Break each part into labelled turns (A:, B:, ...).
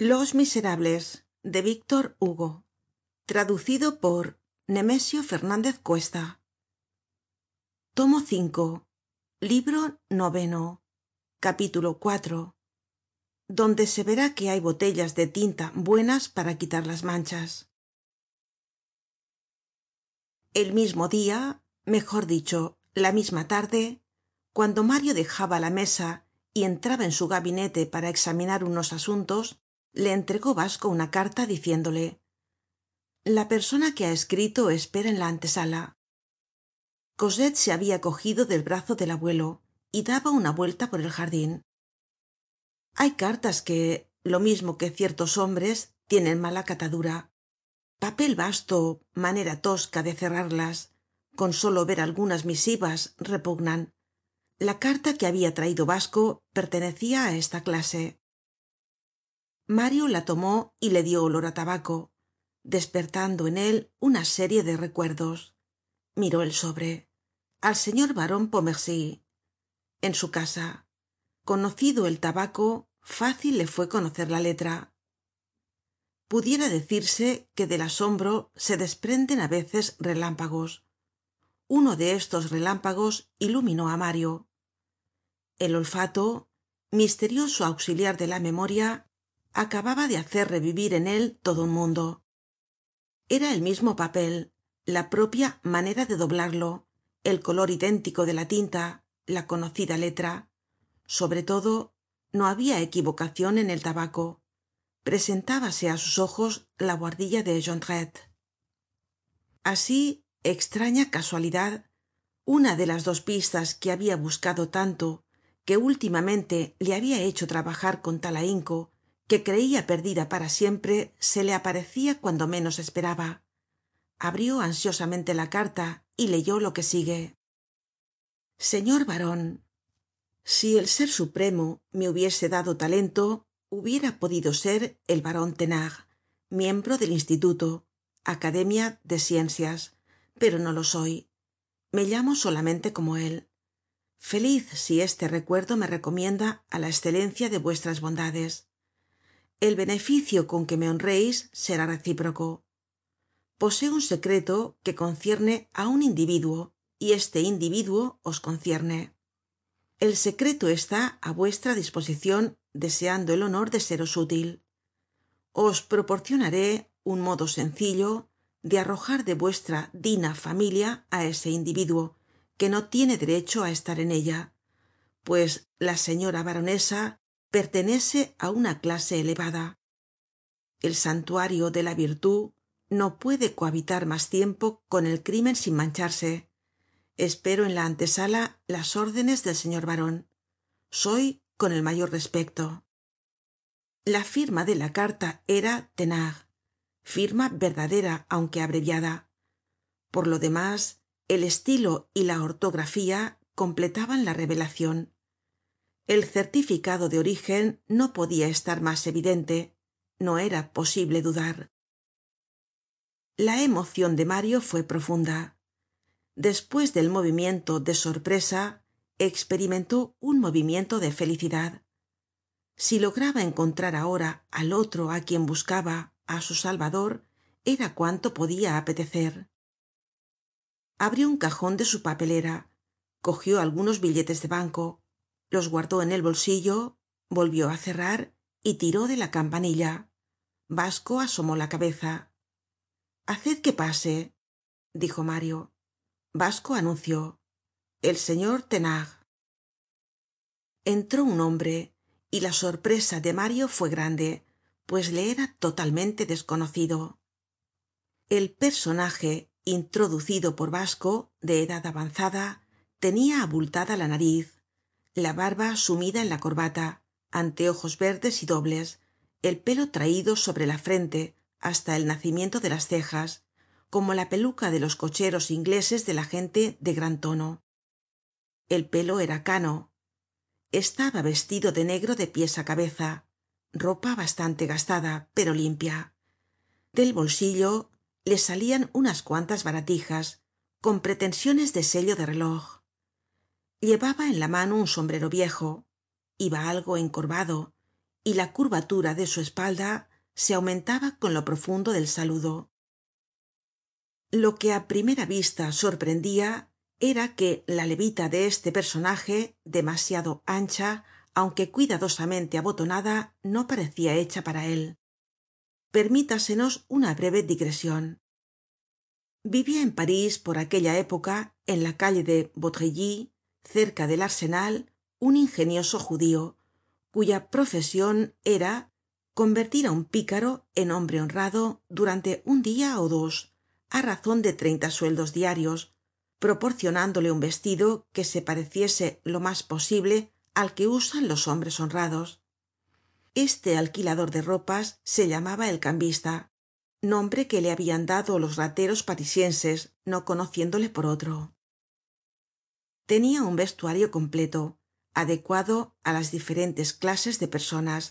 A: los miserables de víctor hugo. Traducido por nemesio fernandez cuesta. Tomo v libro noveno capítulo IV donde se verá que hay botellas de tinta buenas para quitar las manchas. El mismo dia mejor dicho la misma tarde cuando mario dejaba la mesa y entraba en su gabinete para examinar unos asuntos le entregó basco una carta diciéndole la persona que ha escrito espera en la antesala cosette se habia cogido del brazo del abuelo y daba una vuelta por el jardin hay cartas que lo mismo que ciertos hombres tienen mala catadura. Papel basto manera tosca de cerrarlas. Con solo ver algunas misivas repugnan. La carta que habia traido basco pertenecia á esta clase mario la tomó y le dio olor á tabaco despertando en él una serie de recuerdos. Miró el sobre al señor baron pontmercy. En su casa conocido el tabaco fácil le fue conocer la letra. Pudiera decirse que del asombro se desprenden á veces relámpagos. Uno de estos relámpagos iluminó á mario. El olfato misterioso auxiliar de la memoria acababa de hacer revivir en él todo un mundo. Era el mismo papel la propia manera de doblarlo el color idéntico de la tinta la conocida letra. Sobre todo no habia equivocacion en el tabaco. Presentábase á sus ojos la buhardilla de jondrette. Así extraña casualidad una de las dos pistas que habia buscado tanto que últimamente le habia hecho trabajar con tal ahinco que creia perdida para siempre se le aparecia cuando menos esperaba. Abrió ansiosamente la carta y leyó lo que sigue. Señor baron si el ser supremo me hubiese dado talento hubiera podido ser el baron thenard miembro del instituto academia de ciencias pero no lo soy. Me llamo solamente como él. Feliz si este recuerdo me recomienda á la escelencia de vuestras bondades el beneficio con que me honreis será recíproco. Poseo un secreto que concierne á un individuo y este individuo os concierne. El secreto está á vuestra disposicion deseando el honor de seros útil. Os proporcionaré un modo sencillo de arrojar de vuestra dina familia á ese individuo que no tiene derecho á estar en ella pues la señora baronesa pertenece á una clase elevada. El santuario de la virtud no puede cohabitar mas tiempo con el crimen sin mancharse. Espero en la antesala las órdenes del señor baron soy con el mayor respecto la firma de la carta era thenard firma verdadera aunque abreviada. Por lo demás el estilo y la ortografía completaban la revelacion el certificado de origen no podia estar mas evidente. No era posible dudar. La emocion de mario fue profunda. Despues del movimiento de sorpresa experimentó un movimiento de felicidad. Si lograba encontrar ahora al otro á quien buscaba á su salvador era cuanto podia apetecer. Abrió un cajon de su papelera cogió algunos billetes de banco los guardó en el bolsillo volvió á cerrar y tiró de la campanilla. Basco asomó la cabeza. Haced que pase dijo mario. Basco anunció. El señor thenard entró un hombre y la sorpresa de mario fue grande pues le era totalmente desconocido. El personaje introducido por basco de edad avanzada tenia abultada la nariz la barba sumida en la corbata anteojos verdes y dobles el pelo traido sobre la frente hasta el nacimiento de las cejas como la peluca de los cocheros ingleses de la gente de gran tono. El pelo era cano. Estaba vestido de negro de pies á cabeza ropa bastante gastada pero limpia. Del bolsillo le salian unas cuantas baratijas con pretensiones de sello de reloj llevaba en la mano un sombrero viejo iba algo encorvado y la curvatura de su espalda se aumentaba con lo profundo del saludo. Lo que á primera vista sorprendia era que la levita de este personaje demasiado ancha aunque cuidadosamente abotonada no parecia hecha para él. Permítasenos una breve digresion vivia en parís por aquella época en la calle de cerca del arsenal un ingenioso judío cuya profesion era convertir á un pícaro en hombre honrado durante un dia ó dos á razon de treinta sueldos diarios proporcionándole un vestido que se pareciese lo mas posible al que usan los hombres honrados. Este alquilador de ropas se llamaba el cambista nombre que le habian dado los rateros parisienses no conociéndole por otro tenia un vestuario completo adecuado á las diferentes clases de personas.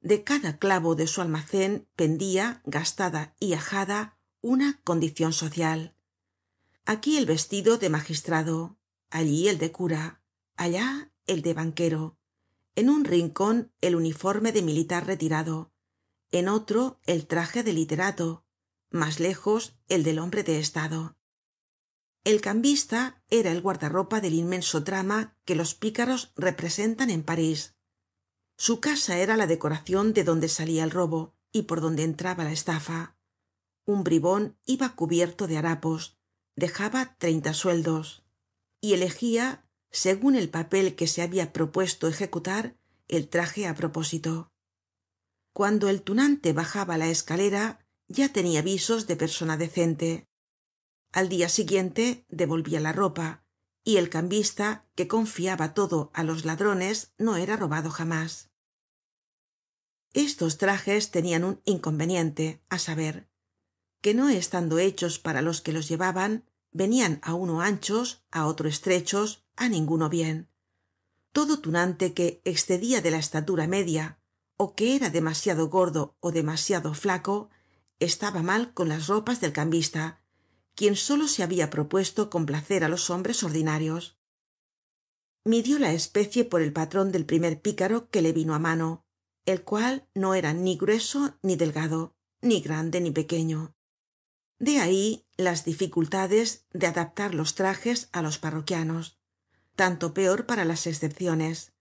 A: De cada clavo de su almacen pendia gastada y ajada una condicion social. Aquí el vestido de magistrado allí el de cura allá el de banquero. En un rincon el uniforme de militar retirado en otro el traje de literato mas lejos el del hombre de estado el cambista era el guardarropa del inmenso drama que los pícaros representan en parís. Su casa era la decoracion de donde salia el robo y por donde entraba la estafa. Un bribon iba cubierto de harapos dejaba treinta sueldos y elegia segun el papel que se habia propuesto ejecutar el traje á propósito. Cuando el tunante bajaba la escalera ya tenia visos de persona decente al dia siguiente devolvia la ropa y el cambista que confiaba todo á los ladrones no era robado jamás. Estos trajes tenian un inconveniente á saber que no estando hechos para los que los llevaban venian á uno anchos á otro estrechos á ninguno bien. Todo tunante que excedia de la estatura media ó que era demasiado gordo ó demasiado flaco estaba mal con las ropas del cambista quien solo se habia propuesto complacer á los hombres ordinarios. Midió la especie por el patron del primer pícaro que le vino á mano el cual no era ni grueso ni delgado ni grande ni pequeño. De ahí las dificultades de adaptar los trajes á los parroquianos tanto peor para las escepciones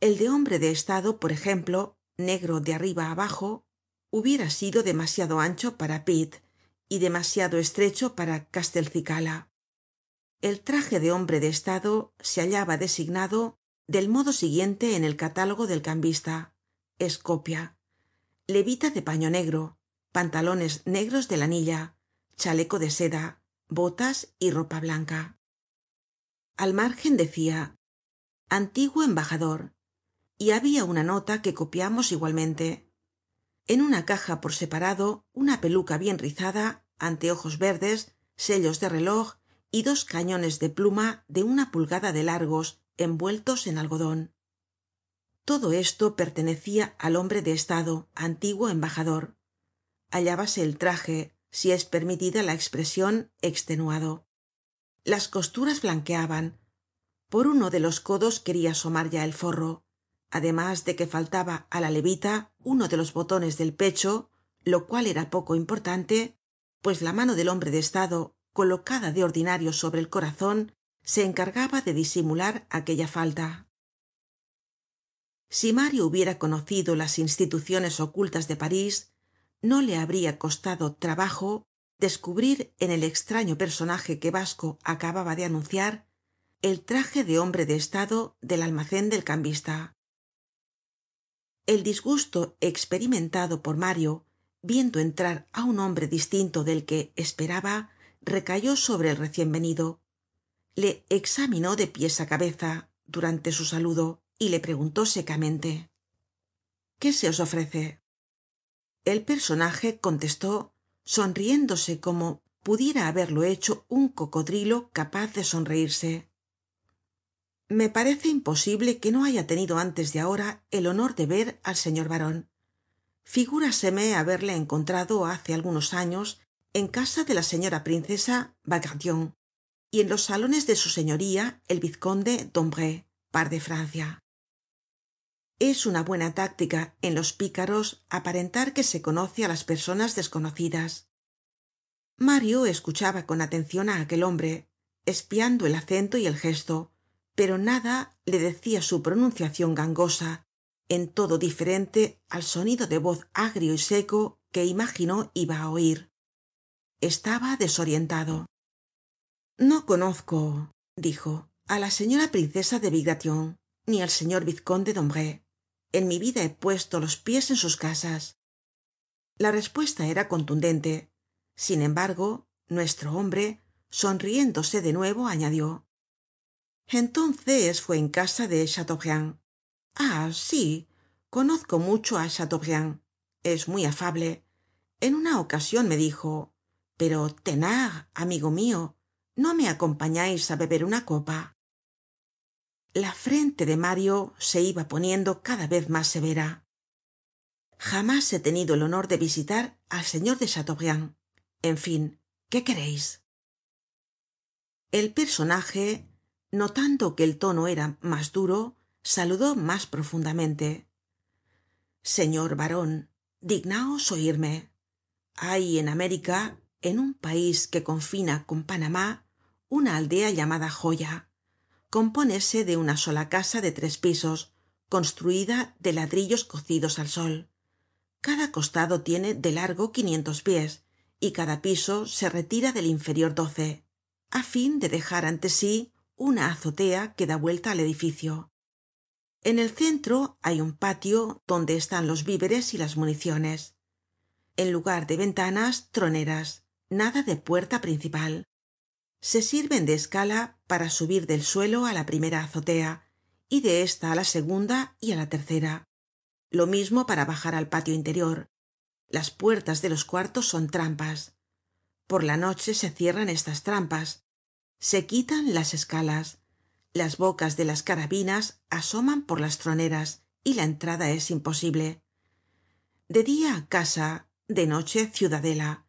A: el de hombre de estado por ejemplo negro de arriba abajo hubiera sido demasiado ancho para pitt y demasiado estrecho para castelcicala. El traje de hombre de estado se hallaba designado del modo siguiente en el catálogo del cambista escopia. Levita de paño negro pantalones negros de lanilla chaleco de seda botas y ropa blanca. Al margen decia antiguo embajador y habia una nota que copiamos igualmente en una caja por separado una peluca bien rizada anteojos verdes sellos de reloj y dos cañones de pluma de una pulgada de largos envueltos en algodon todo esto pertenecia al hombre de estado antiguo embajador. Hallábase el traje si es permitida la expresion extenuado. Las costuras blanqueaban. Por uno de los codos queria asomar ya el forro además de que faltaba á la levita uno de los botones del pecho lo cual era poco importante pues la mano del hombre de estado colocada de ordinario sobre el corazon se encargaba de disimular aquella falta. Si mario hubiera conocido las instituciones ocultas de parís no le habría costado trabajo descubrir en el extraño personaje que basco acababa de anunciar el traje de hombre de estado del almacen del cambista el disgusto experimentado por mario viendo entrar á un hombre distinto del que esperaba recayó sobre el recien venido le examinó de pies á cabeza durante su saludo y le preguntó secamente qué se os ofrece el personaje contestó sonriéndose como pudiera haberlo hecho un cocodrilo capaz de sonreirse me parece imposible que no haya tenido antes de ahora el honor de ver al señor baron figúraseme haberle encontrado hace algunos años en casa de la señora princesa bagration y en los salones de su señoría el vizconde dombré par de francia. Es una buena táctica en los pícaros aparentar que se conoce á las personas desconocidas. Mario escuchaba con atencion á aquel hombre espiando el acento y el gesto pero nada le decia su pronunciacion gangosa en todo diferente al sonido de voz agrio y seco que imaginó iba á oir estaba desorientado. No conozco dijo á la señora princesa de bagration ni al señor vizconde d'ombray. En mi vida he puesto los pies en sus casas la respuesta era contundente. Sin embargo nuestro hombre sonriéndose de nuevo añadió entonces fue en casa de chateaubriand. Ah sí conozco mucho á chateaubriand. Es muy afable. En una ocasion me dijo pero thenard amigo mio no me acompañais á beber una copa la frente de mario se iba poniendo cada vez mas severa. Jamás he tenido el honor de visitar al señor de chateaubriand. En fin qué quereis el personaje notando que el tono era mas duro saludó mas profundamente. Señor baron dignaos oirme hay en américa en un país que confina con panamá una aldea llamada joya. Compónese de una sola casa de tres pisos construida de ladrillos cocidos al sol. Cada costado tiene de largo quinientos pies y cada piso se retira del inferior doce á fin de dejar ante sí una azotea que da vuelta al edificio. En el centro hay un patio donde están los víveres y las municiones. En lugar de ventanas troneras nada de puerta principal. Se sirven de escala para subir del suelo á la primera azotea y de esta á la segunda y á la tercera. Lo mismo para bajar al patio interior. Las puertas de los cuartos son trampas. Por la noche se cierran estas trampas se quitan las escalas. Las bocas de las carabinas asoman por las troneras y la entrada es imposible. De dia casa de noche ciudadela.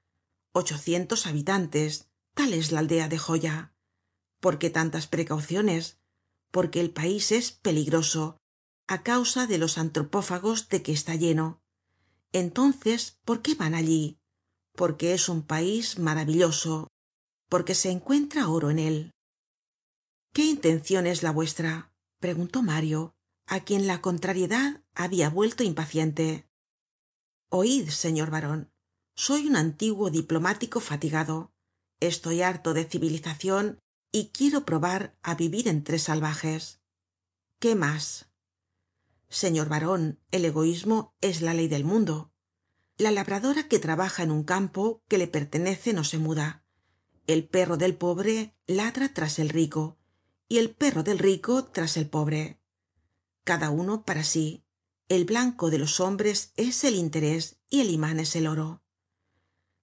A: Ochocientos habitantes tal es la aldea de joya. Por qué tantas precauciones porque el pais es peligroso á causa de los antropófagos de que está lleno. Entonces por qué van allí porque es un pais maravilloso porque se encuentra oro en él. Qué intencion es la vuestra preguntó mario á quien la contrariedad habia vuelto impaciente. Oid señor baron soy un antiguo diplomático fatigado. Estoy harto de civilizacion y quiero probar á vivir entre salvajes. Qué mas señor baron el egoísmo es la ley del mundo. La labradora que trabaja en un campo que le pertenece no se muda el perro del pobre ladra tras el rico y el perro del rico tras el pobre. Cada uno para sí. El blanco de los hombres es el interés y el iman es el oro.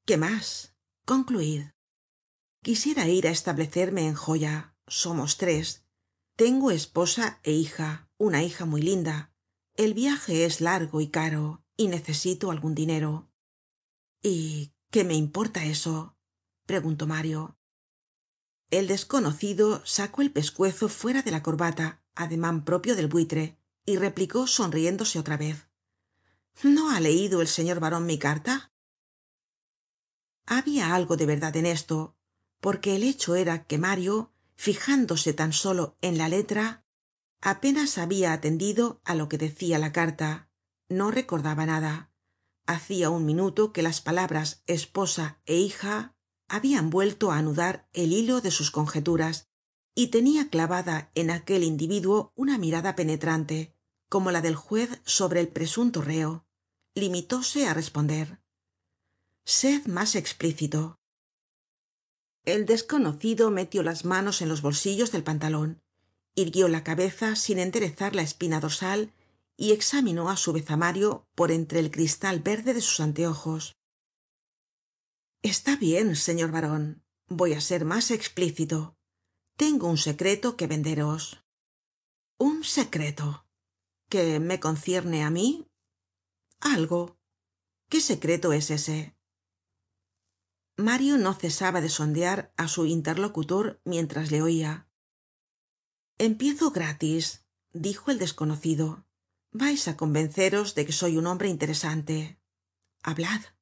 A: Qué mas concluid. Quisiera ir á establecerme en joya. Somos tres. Tengo esposa é hija una hija muy linda. El viaje es largo y caro y necesito algun dinero. Y qué me importa eso preguntó mario. El desconocido sacó el pescuezo fuera de la corbata ademan propio del buitre y replicó sonriéndose otra vez. No ha leido el señor baron mi carta habia algo de verdad en esto porque el hecho era que mario fijándose tan solo en la letra apenas habia atendido á lo que decia la carta. No recordaba nada. Hacia un minuto que las palabras esposa é hija habian vuelto á anudar el hilo de sus conjeturas y tenia clavada en aquel individuo una mirada penetrante como la del juez sobre el presunto reo limitóse á responder. Sed mas explícito. El desconocido metió las manos en los bolsillos del pantalon irguió la cabeza sin enderezar la espina dorsal y examinó á su vez á mario por entre el cristal verde de sus anteojos está bien señor baron voy á ser mas explícito. Tengo un secreto que venderos. Un secreto. Que me concierne á mí. Algo. Qué secreto es ese mario no cesaba de sondear á su interlocutor mientras le oia empiezo gratis dijo el desconocido. Vais á convenceros de que soy un hombre interesante. Hablad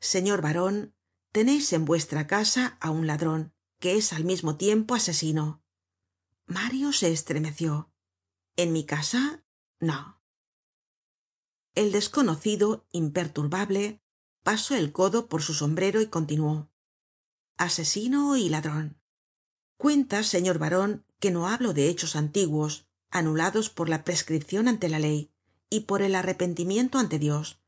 A: señor baron teneis en vuestra casa á un ladron que es al mismo tiempo asesino. Mario se estremeció. En mi casa no. El desconocido imperturbable pasó el codo por su sombrero y continuó. Asesino y ladron cuenta señor baron que no hablo de hechos antiguos anulados por la prescripcion ante la ley y por el arrepentimiento ante dios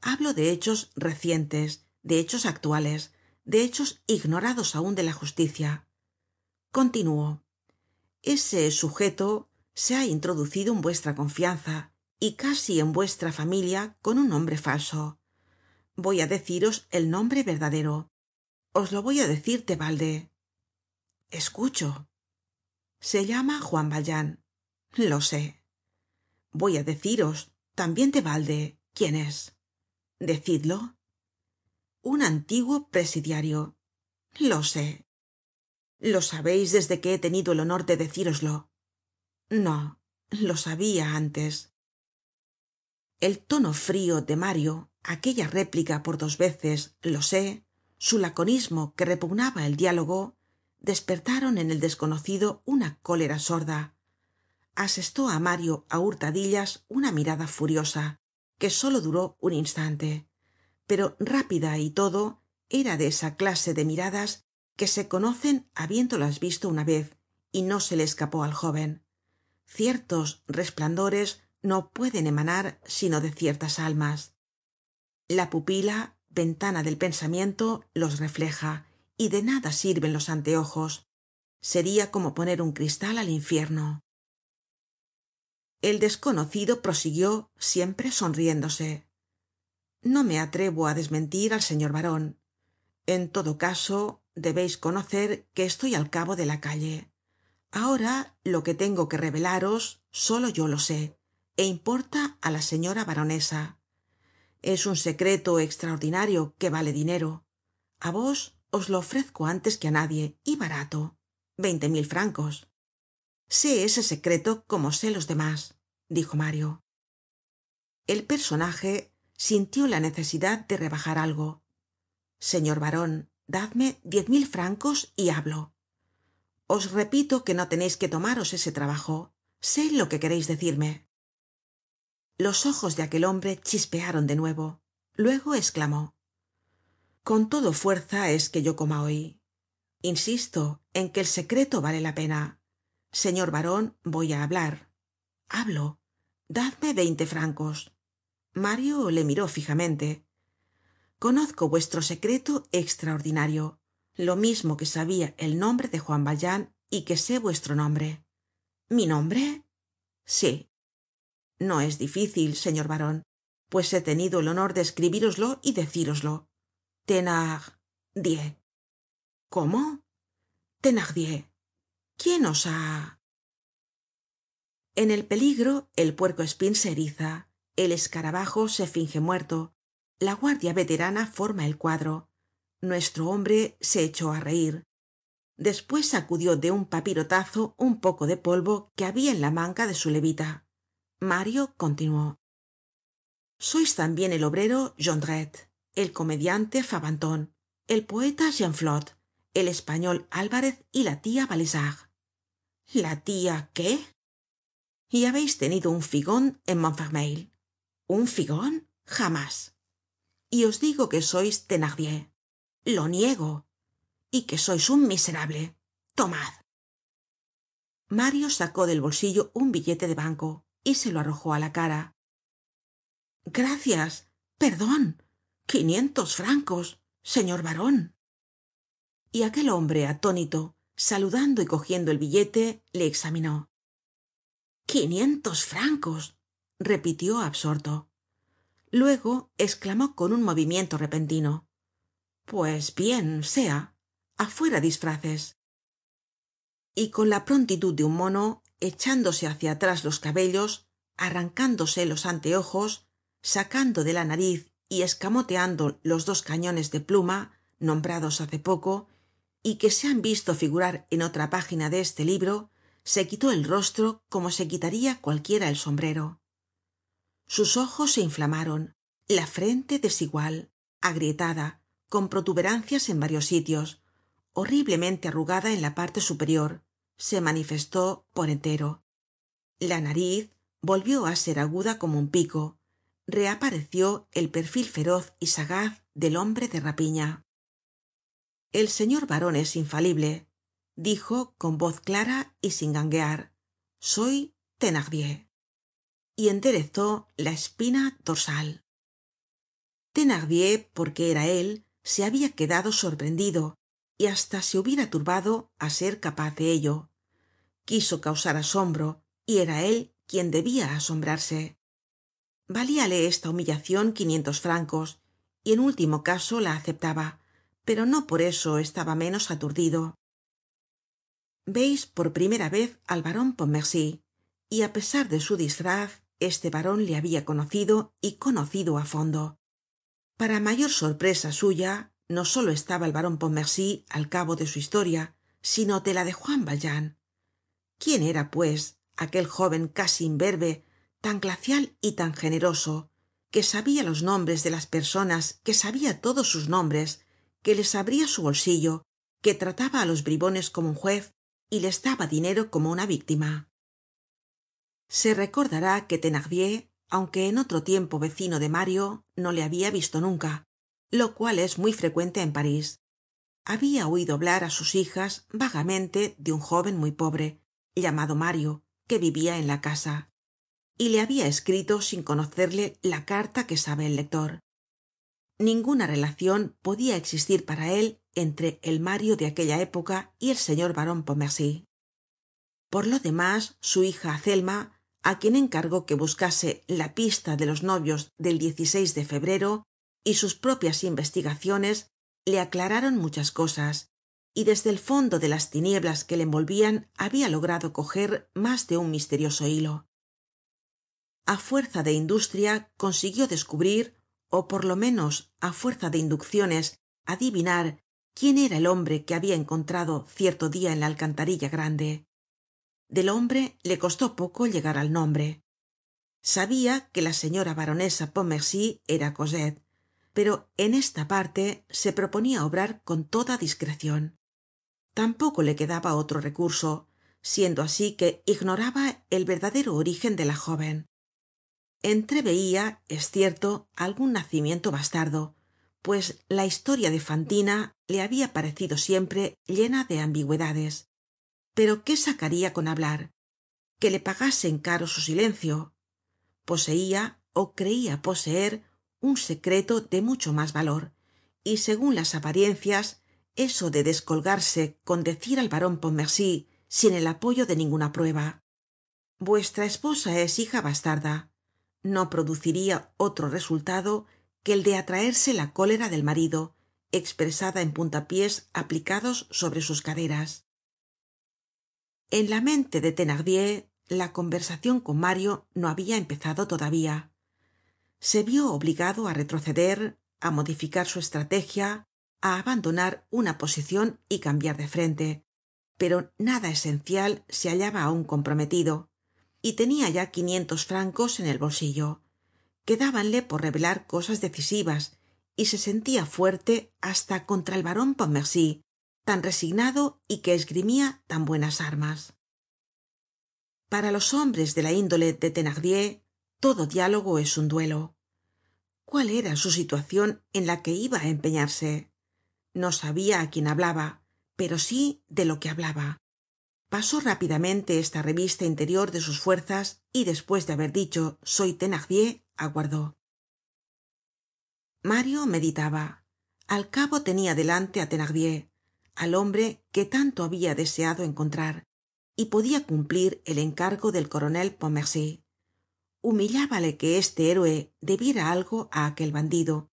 A: hablo de hechos recientes de hechos actuales de hechos ignorados aun de la justicia. Continúo. Ese sujeto se ha introducido en vuestra confianza y casi en vuestra familia con un nombre falso. Voy á deciros el nombre verdadero. Os lo voy á decir de balde. Escucho. Se llama juan valjean. Lo sé. Voy á deciros también de balde quién es decidlo. Un antiguo presidiario. Lo sé. Lo sabeis desde que he tenido el honor de decíroslo. No lo sabia antes. El tono frio de mario aquella réplica por dos veces lo sé su laconismo que repugnaba el diálogo despertaron en el desconocido una cólera sorda. Asestó á mario á hurtadillas una mirada furiosa que solo duró un instante. Pero rápida y todo era de esa clase de miradas que se conocen habiéndolas visto una vez y no se le escapó al jóven ciertos resplandores no pueden emanar sino de ciertas almas. La pupila ventana del pensamiento los refleja y de nada sirven los anteojos. Seria como poner un cristal al infierno el desconocido prosiguió siempre sonriéndose. No me atrevo á desmentir al señor baron en todo caso debeis conocer que estoy al cabo de la calle. Ahora lo que tengo que revelaros solo yo lo sé é importa á la señora baronesa. Es un secreto extraordinario que vale dinero. A vos os lo ofrezco antes que á nadie y barato. Veinte mil francos. Sé ese secreto como sé los demás dijo mario. El personaje sintió la necesidad de rebajar algo. Señor baron dadme diez mil francos y hablo. Os repito que no teneis que tomaros ese trabajo. Sé lo que quereis decirme. Los ojos de aquel hombre chispearon de nuevo. Luego exclamó. Con todo fuerza es que yo coma hoy. Insisto en que el secreto vale la pena. Señor baron voy á hablar hablo. Dadme veinte francos. Mario le miró fijamente. Conozco vuestro secreto extraordinario. Lo mismo que sabia el nombre de juan valjean y que sé vuestro nombre. Mi nombre sí. No es difícil señor baron pues he tenido el honor de escribíroslo y decíroslo. Thenardier cómo thenardier quién os ha en el peligro el puerco espin se eriza el escarabajo se finge muerto la guardia veterana forma el cuadro. Nuestro hombre se echó á reir despues sacudió de un papirotazo un poco de polvo que habia en la manga de su levita. Mario continuó. Sois tambien el obrero jondrette el comediante fabanton el poeta genflot el español alvarez y la tia bauzard la tia qué y habeis tenido un figon en montfermeil. Un figon jamás. Y os digo que sois thenardier lo niego. Y que sois un miserable. Tomad. Mario sacó del bolsillo un billete de banco y se lo arrojó á la cara. Gracias. Perdon quinientos francos señor baron y aquel hombre atónito saludando y cogiendo el billete le examinó quinientos francos repitió absorto. Luego exclamó con un movimiento repentino. Pues bien sea afuera disfraces. Y con la prontitud de un mono echándose hácia atrás los cabellos arrancándose los anteojos sacando de la nariz y escamoteando los dos cañones de pluma nombrados hace poco y que se han visto figurar en otra página de este libro se quitó el rostro como se quitaria cualquiera el sombrero. Sus ojos se inflamaron la frente desigual agrietada con protuberancias en varios sitios horriblemente arrugada en la parte superior se manifestó por entero. La nariz volvió á ser aguda como un pico reapareció el perfil feroz y sagaz del hombre de rapiña. El señor baron es infalible dijo con voz clara y sin ganguear soy thenardier y enderezó la espina dorsal. Thenardier porque era él se habia quedado sorprendido y hasta se hubiera turbado á ser capaz de ello. Quiso causar asombro y era él quien debia asombrarse. Valíale esta humillacion quinientos francos y en último caso la aceptaba pero no por eso estaba menos aturdido veis por primera vez al baron pontmercy y á pesar de su disfraz este baron le habia conocido y conocido á fondo. Para mayor sorpresa suya no solo estaba el baron pontmercy al cabo de su historia sino de la de juan valjean. Quién era pues aquel joven casi imberbe tan glacial y tan generoso que sabia los nombres de las personas que sabia todos sus nombres que les abria su bolsillo que trataba á los bribones como un juez y les daba dinero como una víctima. Se recordará que thenardier aunque en otro tiempo vecino de mario no le habia visto nunca lo cual es muy frecuente en parís. Habia oido hablar á sus hijas vagamente de un jóven muy pobre llamado mario que vivia en la casa y le habia escrito sin conocerle la carta que sabe el lector. Ninguna relacion podia existir para él entre el mario de aquella época y el señor baron pontmercy. Por lo demás su hija azelma á quien encargó que buscase la pista de los novios del de febrero y sus propias investigaciones le aclararon muchas cosas y desde el fondo de las tinieblas que le envolvian habia logrado coger mas de un misterioso hilo. A fuerza de industria consiguió descubrir ó por lo menos á fuerza de inducciones adivinar quién era el hombre que habia encontrado cierto dia en la alcantarilla grande del hombre le costó poco llegar al nombre. Sabia que la señora baronesa pontmercy era cosette pero en esta parte se proponia obrar con toda discrecion tampoco le quedaba otro recurso siendo así que ignoraba el verdadero origen de la jóven entreveia es cierto algun nacimiento bastardo pues la historia de fantina le habia parecido siempre llena de ambigüedades. Pero qué sacaria con hablar que le pagasen caro su silencio. Poseia ó creia poseer un secreto de mucho mas valor y segun las apariencias eso de descolgarse con decir al baron pontmercy sin el apoyo de ninguna prueba. Vuestra esposa es hija bastarda. No produciria otro resultado que el de atraerse la cólera del marido expresada en puntapiés aplicados sobre sus caderas. En la mente de thenardier la conversacion con mario no habia empezado todavía. Se vio obligado á retroceder á modificar su estrategia á abandonar una posicion y cambiar de frente. Pero nada esencial se hallaba aun comprometido y tenia ya quinientos francos en el bolsillo. Quedábanle por revelar cosas decisivas y se sentia fuerte hasta contra el baron pontmercy tan resignado y que esgrimia tan buenas armas. Para los hombres de la índole de thenardier todo diálogo es un duelo. Cuál era su situacion en la que iba á empeñarse no sabia á quién hablaba pero sí de lo que hablaba. Pasó rápidamente esta revista interior de sus fuerzas y despues de haber dicho soy thenardier aguardó mario meditaba. Al cabo tenia delante á thenardier al hombre que tanto habia deseado encontrar y podia cumplir el encargo del coronel pontmercy. Humillábale que este héroe debiera algo á aquel bandido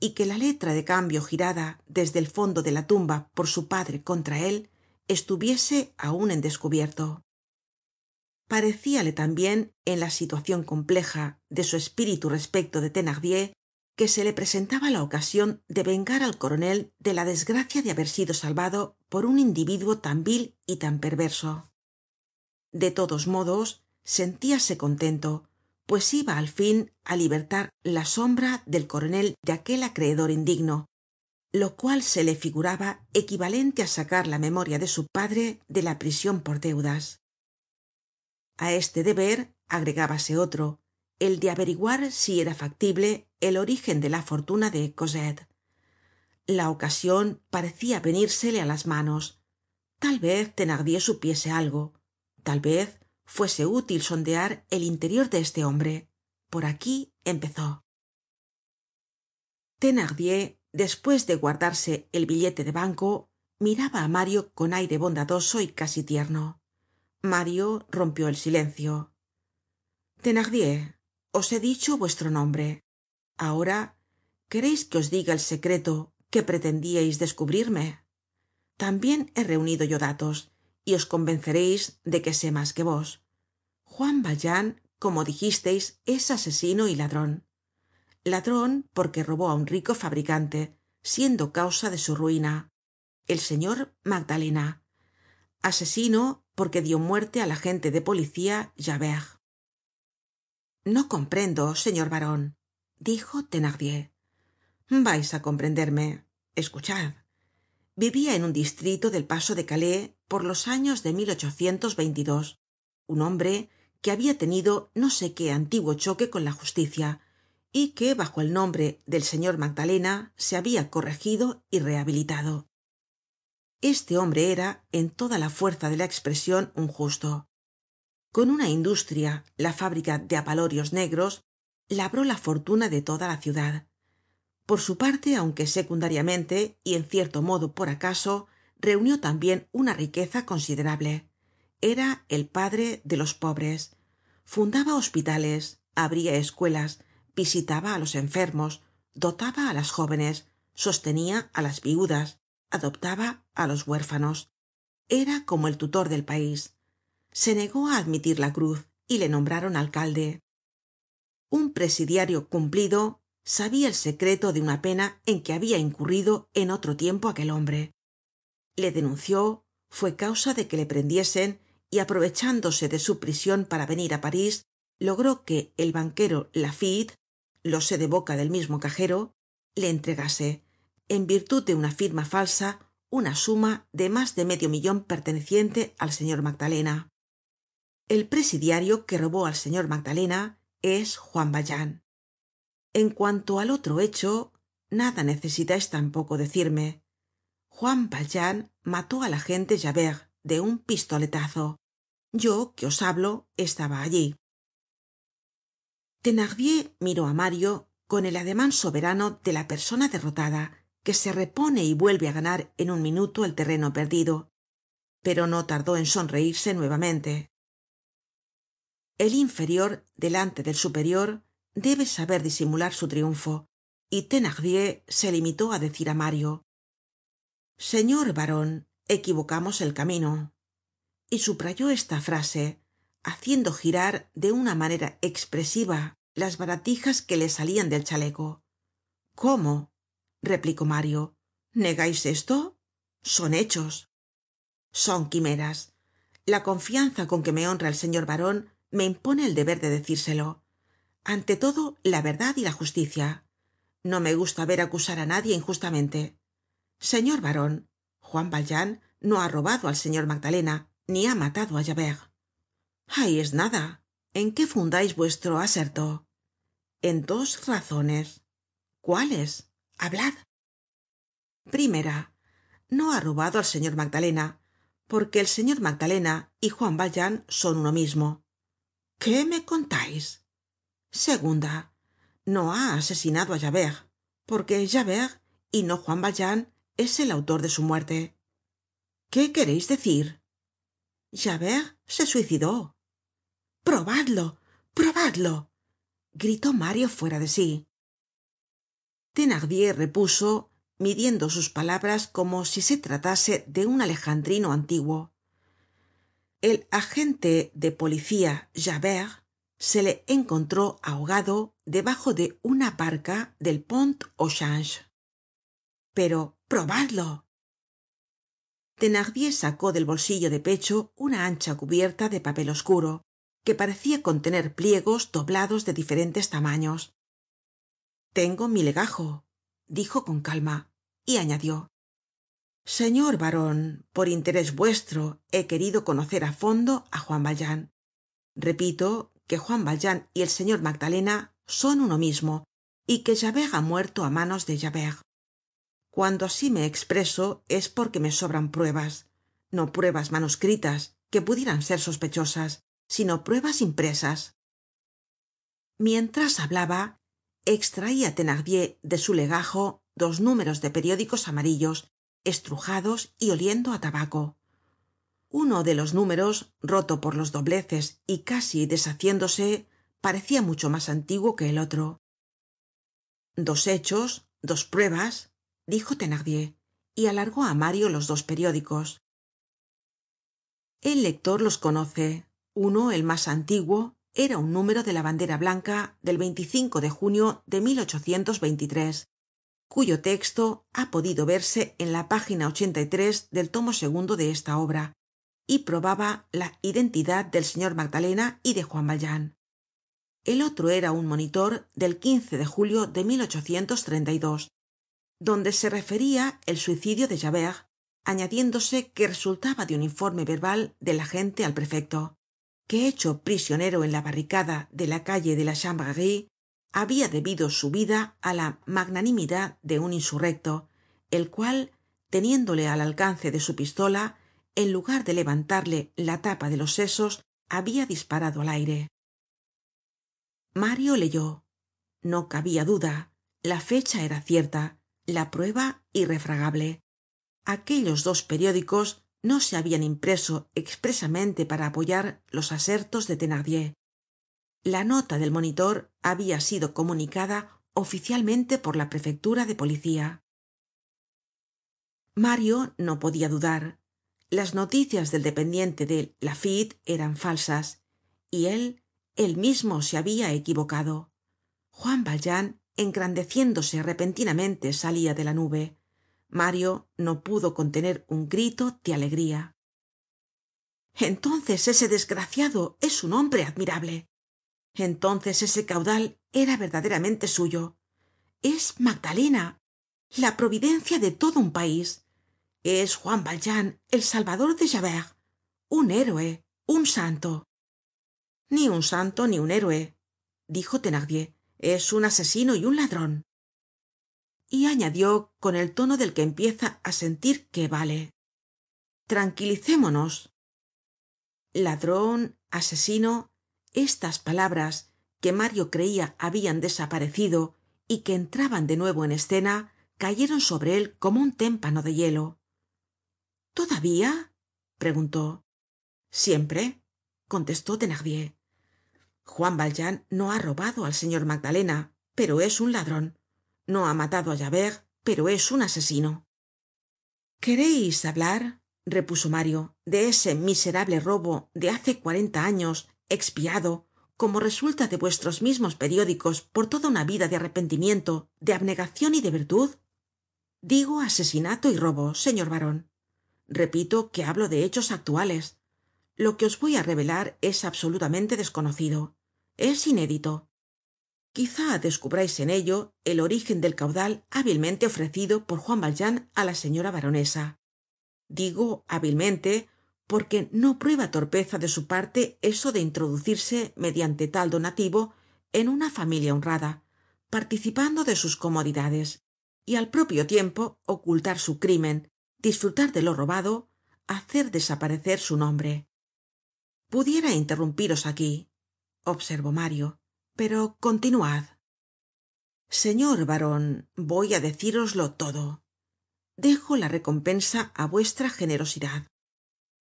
A: y que la letra de cambio girada desde el fondo de la tumba por su padre contra él estuviese aun en descubierto. Parecíale tambien en la situacion compleja de su espíritu respecto de que se le presentaba la ocasion de vengar al coronel de la desgracia de haber sido salvado por un individuo tan vil y tan perverso. De todos modos sentíase contento pues iba al fin á libertar la sombra del coronel de aquel acreedor indigno lo cual se le figuraba equivalente á sacar la memoria de su padre de la prision por deudas. A este deber agregábase otro el de averiguar si era factible el origen de la fortuna de cosette. La ocasion parecia venírsele á las manos. Tal vez thenardier supiese algo. Tal vez fuese útil sondear el interior de este hombre. Por aquí empezó. Thenardier despues de guardarse el billete de banco miraba á mario con aire bondadoso y casi tierno. Mario rompió el silencio. Thenardier os he dicho vuestro nombre. Ahora quereis que os diga el secreto que pretendíais descubrirme tambien he reunido yo datos y os convencereis de que sé mas que vos. Juan valjean como dijisteis es asesino y ladron ladron porque robó á un rico fabricante siendo causa de su ruina el señor magdalena. Asesino porque dio muerte al agente de policía no comprendo señor baron dijo thenardier. Vais á comprenderme. Escuchad. Vivia en un distrito del paso de calais por los años de un hombre que habia tenido no sé qué antiguo choque con la justicia y que bajo el nombre del señor magdalena se habia corregido y rehabilitado. Este hombre era en toda la fuerza de la espresion un justo con una industria la fábrica de apalorios negros labró la fortuna de toda la ciudad. Por su parte aunque secundariamente y en cierto modo por acaso reunió tambien una riqueza considerable. Era el padre de los pobres. Fundaba hospitales abria escuelas visitaba á los enfermos dotaba á las jóvenes sostenia á las viudas adoptaba á los huérfanos. Era como el tutor del país se negó á admitir la cruz y le nombraron alcalde. Un presidiario cumplido sabia el secreto de una pena en que habia incurrido en otro tiempo aquel hombre. Le denunció fue causa de que le prendiesen y aprovechándose de su prision para venir á parís logró que el banquero laffitte lo sé de boca del mismo cajero le entregase en virtud de una firma falsa una suma de mas de medio millon perteneciente al señor magdalena el presidiario que robó al señor magdalena es juan valjean. En cuanto al otro hecho nada necesitais tampoco decirme. Juan valjean mató al agente javert de un pistoletazo. Yo que os hablo estaba allí. Thenardier miró á mario con el ademan soberano de la persona derrotada que se repone y vuelve á ganar en un minuto el terreno perdido. Pero no tardó en sonreirse nuevamente el inferior delante del superior debe saber disimular su triunfo y thenardier se limitó á decir á mario señor baron equivocamos el camino y subrayó esta frase haciendo girar de una manera expresiva las baratijas que le salian del chaleco. Cómo replicó mario negais esto son hechos son quimeras. La confianza con que me honra el señor baron me impone el deber de decírselo. Ante todo la verdad y la justicia. No me gusta ver acusar á nadie injustamente. Señor baron juan valjean no ha robado al señor magdalena ni ha matado á javert. Ahí es nada. En qué fundais vuestro aserto en dos razones. Cuáles hablad. Primera no ha robado al señor magdalena porque el señor magdalena y juan valjean son uno mismo qué me contais segunda no ha asesinado á javert porque javert y no juan valjean es el autor de su muerte. Qué quereis decir javert se suicidó. Probadlo probadlo gritó mario fuera de sí. Thenardier repuso midiendo sus palabras como si se tratase de un alejandrino antiguo el agente de policía javert se le encontró ahogado debajo de una barca del pont au change. Pero probadlo. Thenardier sacó del bolsillo de pecho una ancha cubierta de papel oscuro que parecia contener pliegos doblados de diferentes tamaños. Tengo mi legajo dijo con calma y añadió señor baron por interés vuestro he querido conocer á fondo á juan valjean. Repito que juan valjean y el señor magdalena son uno mismo y que javert ha muerto á manos de javert. Cuando así me expreso es porque me sobran pruebas. No pruebas manuscritas que pudieran ser sospechosas sino pruebas impresas. Mientras hablaba extraia thenardier de su legajo dos números de periódicos amarillos estrujados y oliendo á tabaco. Uno de los números roto por los dobleces y casi deshaciéndose parecia mucho mas antiguo que el otro. Dos hechos dos pruebas dijo thenardier y alargó á mario los dos periódicos. El lector los conoce. Uno el mas antiguo era un número de la bandera blanca del de junio de cuyo texto ha podido verse en la página del tomo segundo de esta obra y probaba la identidad del señor magdalena y de juan valjean. El otro era un monitor del de julio de donde se referia el suicidio de javert añadiéndose que resultaba de un informe verbal del agente al prefecto que hecho prisionero en la barricada de la calle de la habia debido su vida á la magnanimidad de un insurrecto el cual teniéndole al alcance de su pistola en lugar de levantarle la tapa de los sesos habia disparado al aire. Mario leyó. No cabia duda la fecha era cierta la prueba irrefragable. Aquellos dos periódicos no se habian impreso expresamente para apoyar los asertos de la nota del monitor habia sido comunicada oficialmente por la prefectura de policía. Mario no podia dudar. Las noticias del dependiente de laffitte eran falsas y él él mismo se habia equivocado. Juan valjean engrandeciéndose repentinamente salia de la nube. Mario no pudo contener un grito de alegría. Entonces ese desgraciado es un hombre admirable entonces ese caudal era verdaderamente suyo. Es magdalena la providencia de todo un país. Es juan valjean el salvador de javert un héroe un santo. Ni un santo ni un héroe dijo thenardier. Es un asesino y un ladron y añadió con el tono del que empieza á sentir que vale. Tranquilicémonos. Ladron asesino estas palabras que mario creia habian desaparecido y que entraban de nuevo en escena cayeron sobre él como un témpano de hielo. Todavía preguntó. Siempre contestó thenardier. Juan valjean no ha robado al señor magdalena pero es un ladron no ha matado á javert pero es un asesino. Quereis hablar repuso mario de ese miserable robo de hace cuarenta años expiado como resulta de vuestros mismos periódicos por toda una vida de arrepentimiento de abnegacion y de virtud digo asesinato y robo señor baron repito que hablo de hechos actuales. Lo que os voy á revelar es absolutamente desconocido. Es inédito. Quizá descubrais en ello el origen del caudal hábilmente ofrecido por juan valjean á la señora baronesa. Digo hábilmente porque no prueba torpeza de su parte eso de introducirse mediante tal donativo en una familia honrada participando de sus comodidades y al propio tiempo ocultar su crimen disfrutar de lo robado hacer desaparecer su nombre. Pudiera interrumpiros aquí observó mario pero continuad. Señor baron voy á decíroslo todo. Dejo la recompensa á vuestra generosidad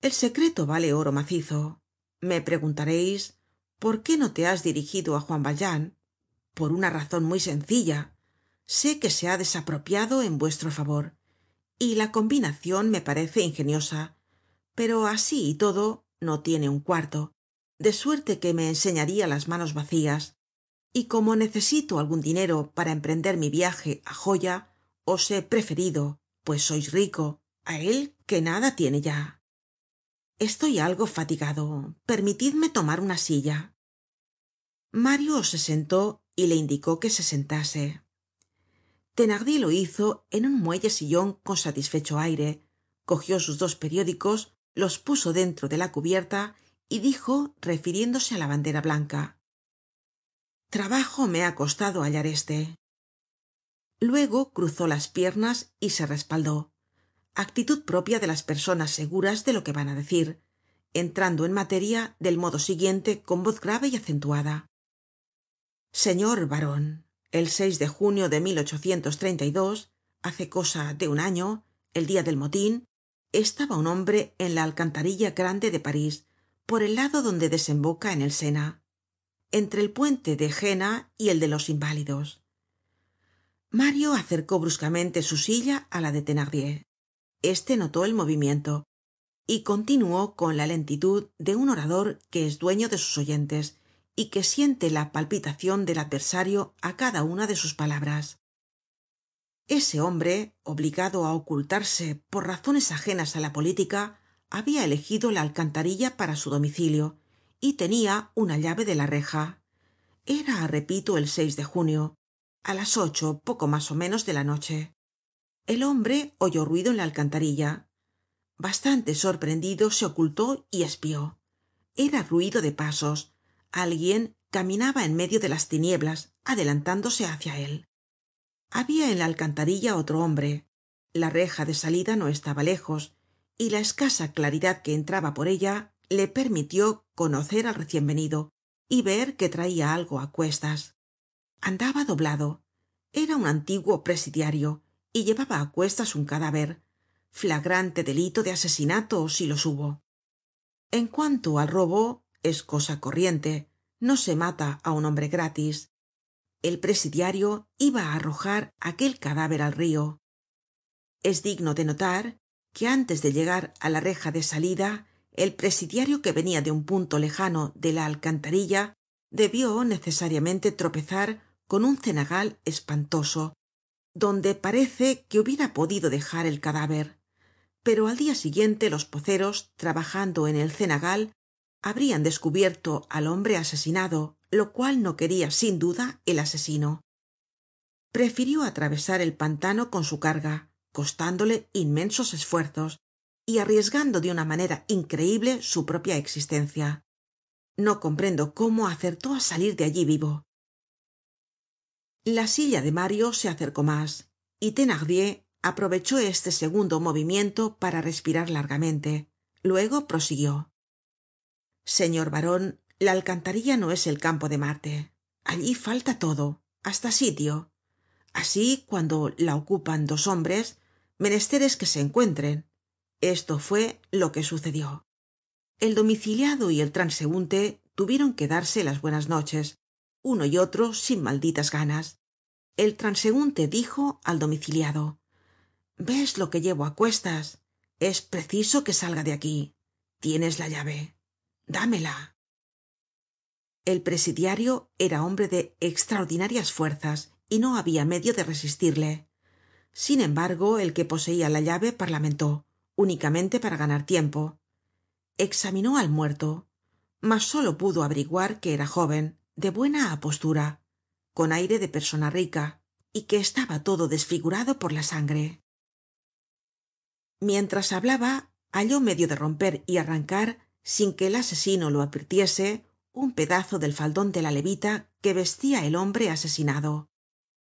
A: el secreto vale oro macizo. Me preguntareis por qué no te has dirigido á juan valjean por una razon muy sencilla. Sé que se ha desapropiado en vuestro favor y la combinacion me parece ingeniosa pero así y todo no tiene un cuarto. De suerte que me enseñaria las manos vacías y como necesito algun dinero para emprender mi viaje á joya os he preferido pues sois rico á él que nada tiene ya estoy algo fatigado. Permitidme tomar una silla. Mario se sentó y le indicó que se sentase. Thenardier lo hizo en un muelle sillon con satisfecho aire cogió sus dos periódicos los puso dentro de la cubierta y dijo refiriéndose á la bandera blanca trabajo me ha costado hallar este luego cruzó las piernas y se respaldó actitud propia de las personas seguras de lo que van á decir entrando en materia del modo siguiente con voz grave y acentuada. Señor baron el de junio de hace cosa de un año el dia del motin estaba un hombre en la alcantarilla grande de parís por el lado donde desemboca en el sena entre el puente de jena y el de los inválidos. Mario acercó bruscamente su silla á la de este notó el movimiento y continuó con la lentitud de un orador que es dueño de sus oyentes y que siente la palpitacion del adversario á cada una de sus palabras. Ese hombre obligado á ocultarse por razones ajenas á la política habia elegido la alcantarilla para su domicilio y tenia una llave de la reja. Era repito el de junio a las ocho poco mas ó menos de la noche el hombre oyó ruido en la alcantarilla. Bastante sorprendido se ocultó y espió. Era ruido de pasos. Alguien caminaba en medio de las tinieblas adelantándose hácia él. Habia en la alcantarilla otro hombre. La reja de salida no estaba lejos y la escasa claridad que entraba por ella le permitió conocer al recien venido y ver que traia algo á cuestas. Andaba doblado. Era un antiguo presidiario y llevaba á cuestas un cadáver flagrante delito de asesinato si los hubo en cuanto al robo es cosa corriente no se mata á un hombre gratis. El presidiario iba á arrojar aquel cadáver al rio es digno de notar que antes de llegar á la reja de salida el presidiario que venia de un punto lejano de la alcantarilla debió necesariamente tropezar con un cenagal espantoso donde parece que hubiera podido dejar el cadáver. Pero al dia siguiente los poceros trabajando en el cenagal habrian descubierto al hombre asesinado lo cual no queria sin duda el asesino. Prefirió atravesar el pantano con su carga costándole inmensos esfuerzos y arriesgando de una manera increíble su propia existencia. No comprendo cómo acertó á salir de allí vivo la silla de mario se acercó mas y thenardier aprovechó este segundo movimiento para respirar largamente. Luego prosiguió. Señor baron la alcantarilla no es el campo de marte. Allí falta todo hasta sitio. Así cuando la ocupan dos hombres menester es que se encuentren. Esto fue lo que sucedió. El domiciliado y el transeunte tuvieron que darse las buenas noches uno y otro sin malditas ganas. El transeunte dijo al domiciliado ves lo que llevo á cuestas es preciso que salga de aquí. Tienes la llave. Dámela el presidiario era hombre de extraordinarias fuerzas y no habia medio de resistirle. Sin embargo el que poseia la llave parlamentó únicamente para ganar tiempo. Examinó al muerto mas solo pudo averiguar que era jóven de buena apostura con aire de persona rica y que estaba todo desfigurado por la sangre. Mientras hablaba halló medio de romper y arrancar sin que el asesino lo advirtiese un pedazo del faldon de la levita que vestia el hombre asesinado.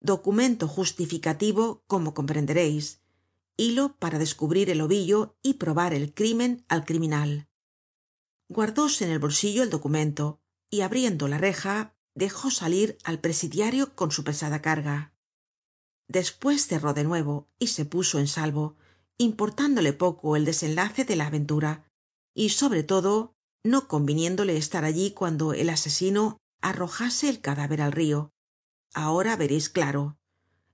A: Documento justificativo como comprendereis hilo para descubrir el ovillo y probar el crimen al criminal. Guardóse en el bolsillo el documento y abriendo la reja dejó salir al presidiario con su pesada carga. Despues cerró de nuevo y se puso en salvo importándole poco el desenlace de la aventura y sobre todo no conviniéndole estar allí cuando el asesino arrojase el cadáver al rio ahora vereis claro.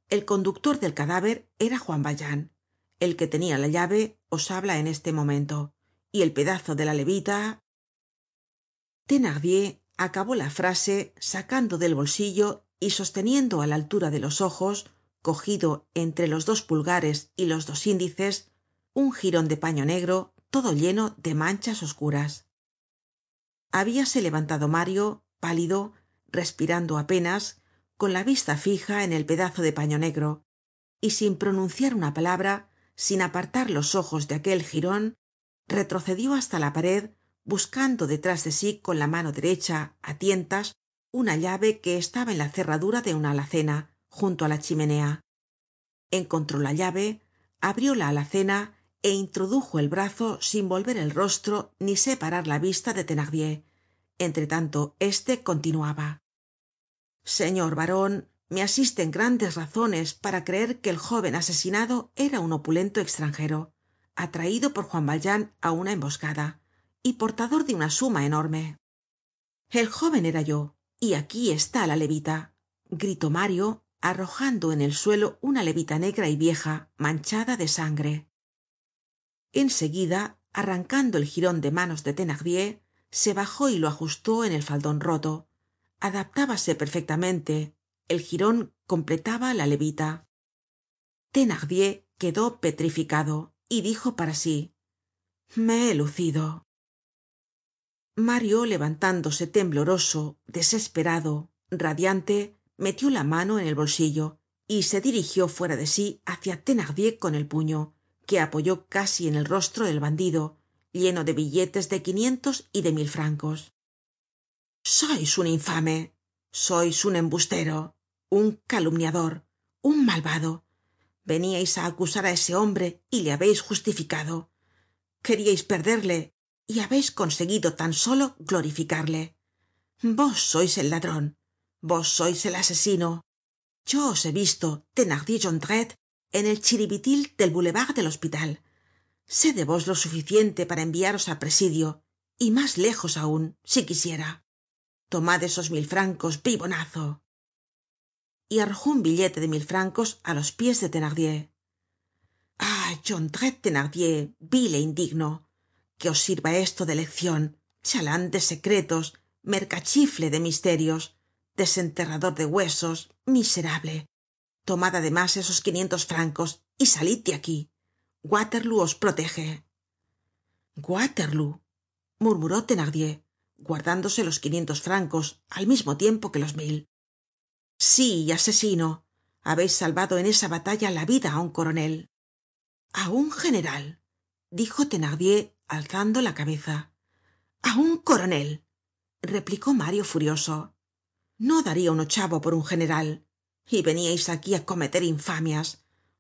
A: El conductor del cadáver era juan valjean el que tenia la llave os habla en este momento y el pedazo de la levita thenardier acabó la frase sacando del bolsillo y sosteniendo á la altura de los ojos cogido entre los dos pulgares y los dos índices un jiron de paño negro todo lleno de manchas oscuras. Habíase levantado mario pálido respirando apenas con la vista fija en el pedazo de paño negro y sin pronunciar una palabra sin apartar los ojos de aquel jiron retrocedió hasta la pared buscando detrás de sí con la mano derecha á tientas una llave que estaba en la cerradura de una alacena junto á la chimenea. Encontró la llave abrió la alacena é introdujo el brazo sin volver el rostro ni separar la vista de thenardier. Entre tanto éste continuaba. Señor baron me asisten grandes razones para creer que el jóven asesinado era un opulento extranjero atraido por juan valjean á una emboscada y portador de una suma enorme. El jóven era yo y aquí está la levita gritó mario arrojando en el suelo una levita negra y vieja manchada de sangre. En seguida arrancando el jiron de manos de thenardier se bajó y lo ajustó en el faldon roto. Adaptábase perfectamente. El jiron completaba la levita. Thenardier quedó petrificado y dijo para sí me he lucido mario levantándose tembloroso desesperado radiante metió la mano en el bolsillo y se dirigió fuera de sí hácia thenardier con el puño que apoyó casi en el rostro del bandido lleno de billetes de quinientos y de mil francos. Sois un infame sois un embustero un calumniador un malvado. Veníais á acusar á ese hombre y le habeis justificado. Queríais perderle y habeis conseguido tan solo glorificarle. Vos sois el ladron vos sois el asesino. Yo os he visto thenardier jondrette en el chiribitil del boulevard del hospital. Sé de vos lo suficiente para enviaros al presidio y mas lejos aun si quisiera. Tomad esos mil francos bribonazo. Y arrojó un billete de mil francos á los pies de thenardier ah jondrette thenardier vil é indigno que os sirva esto de leccion chalan de secretos mercachifle de misterios desenterrador de huesos miserable. Tomad además esos quinientos francos y salid de aquí. Waterloo os protege. Waterloo murmuró thenardier guardándose los quinientos francos al mismo tiempo que los mil. Sí asesino. Habeis salvado en esa batalla la vida á un coronel. A un general dijo alzando la cabeza. A un coronel replicó mario furioso. No daria un ochavo por un general. Y veníais aquí á cometer infamias.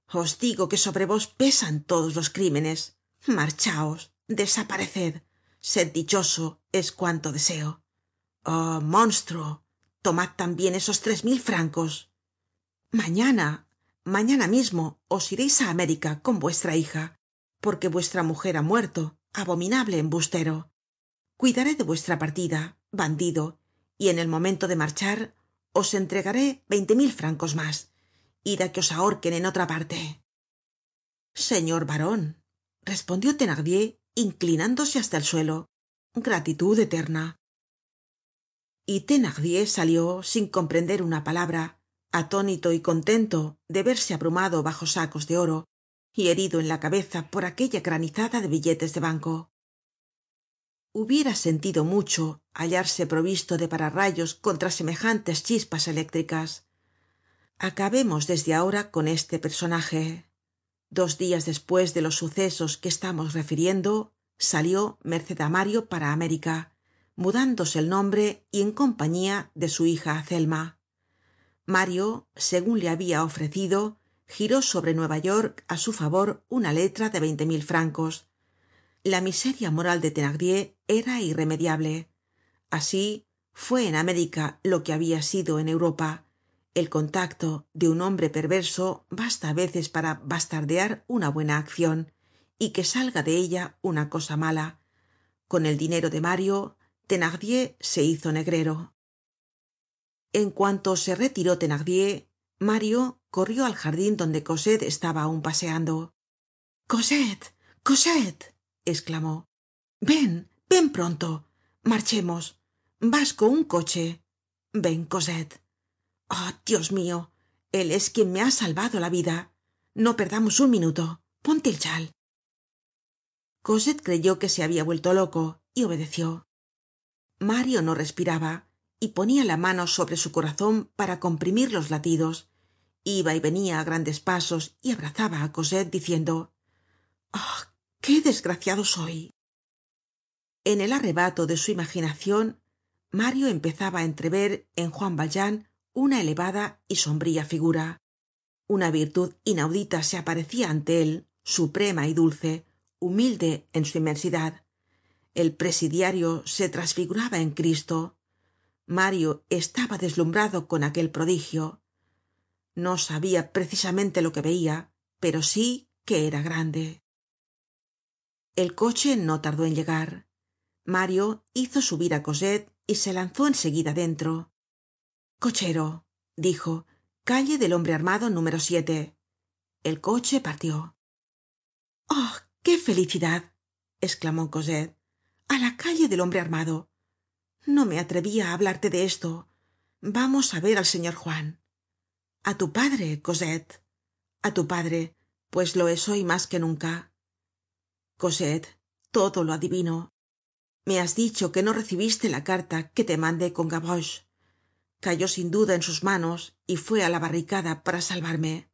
A: Os digo que sobre vos pesan todos los crímenes. Marchaos desapareced. Sed dichoso es cuanto deseo. Oh monstruo tomad tambien esos tres mil francos. Mañana mañana mismo os ireis á américa con vuestra hija porque vuestra mujer ha muerto abominable embustero. Cuidaré de vuestra partida bandido y en el momento de marchar os entregaré veinte mil francos mas id á que os ahorquen en otra parte. Señor baron respondió thenardier inclinándose hasta el suelo. Gratitud eterna. Y thenardier salió sin comprender una palabra atónito y contento de verse abrumado bajo sacos de oro y herido en la cabeza por aquella granizada de billetes de banco. Hubiera sentido mucho hallarse provisto de pararrayos contra semejantes chispas eléctricas. Acabemos desde ahora con este personaje. Dos dias despues de los sucesos que estamos refiriendo salió merced á mario para américa mudándose el nombre y en compañía de su hija azelma. Mario segun le habia ofrecido giró sobre nueva york á su favor una letra de veinte mil francos. La miseria moral de thenardier era irremediable. Así fue en américa lo que habia sido en europa. El contacto de un hombre perverso basta á veces para bastardear una buena accion y que salga de ella una cosa mala. Con el dinero de mario thenardier se hizo negrero. En cuanto se retiró mario corrió al jardin donde cosette estaba aun paseando. Cosette cosette esclamó ven ven pronto. Marchemos. Vasco un coche. Ven cosette. Oh dios mio él es quien me ha salvado la vida. No perdamos un minuto. Ponte el chal. Cosette creyó que se habia vuelto loco y obedeció. Mario no respiraba y ponia la mano sobre su corazon para comprimir los latidos iba y venia á grandes pasos y abrazaba á cosette diciendo ah qué desgraciado soy en el arrebato de su imaginacion mario empezaba á entrever en juan valjean una elevada y sombría figura. Una virtud inaudita se aparecia ante él suprema y dulce humilde en su inmensidad. El presidiario se trasfiguraba en cristo. Mario estaba deslumhrado con aquel prodigio no sabia precisamente lo que veia pero sí que era grande. El coche no tardó en llegar. Mario hizo subir á cosette y se lanzó en seguida dentro. Cochero dijo calle del hombre armado número el coche partió. Oh qué felicidad esclamó cosette. A la calle del hombre armado. No me atrevia á hablarte de esto. Vamos á ver al señor juan a tu padre cosette. A tu padre pues lo es hoy mas que nunca. Cosette todo lo adivino. Me has dicho que no recibiste la carta que te mandé con gavroche. Cayó sin duda en sus manos y fue á la barricada para salvarme.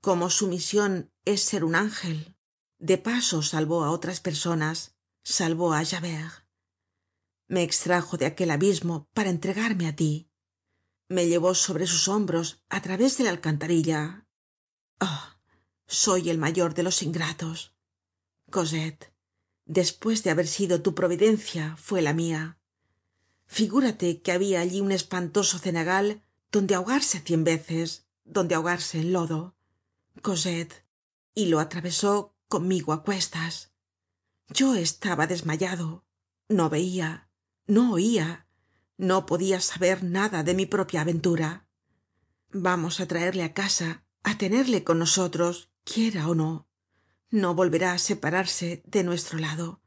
A: Como su mision es ser un ángel de paso salvó á otras personas salvó á javert. Me extrajo de aquel abismo para entregarme á ti me llevó sobre sus hombros á través de la alcantarilla. Oh soy el mayor de los ingratos. Cosette despues de haber sido tu providencia fue la mia figúrate que habia allí un espantoso cenagal donde ahogarse cien veces donde ahogarse en lodo. Cosette y lo atravesó conmigo á cuestas. Yo estaba desmayado. No veia no oia no podia saber nada de mi propia aventura. Vamos á traerle á casa á tenerle con nosotros quiera ó no. No volverá á separarse de nuestro lado.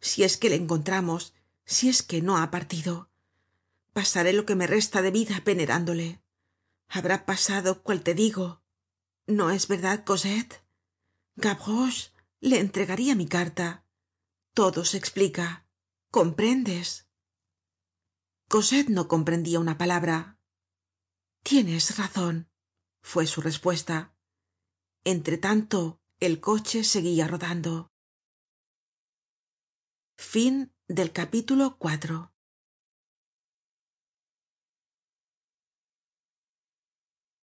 A: Si es que le encontramos si es que no ha partido. Pasaré lo que me resta de vida venerándole. Habrá pasado cual te digo. No es verdad cosette gavroche le entregaria mi carta. Todo se explica. Comprendes cosette no comprendia una palabra. Tienes razon fue su respuesta. Entre tanto el coche seguia rodando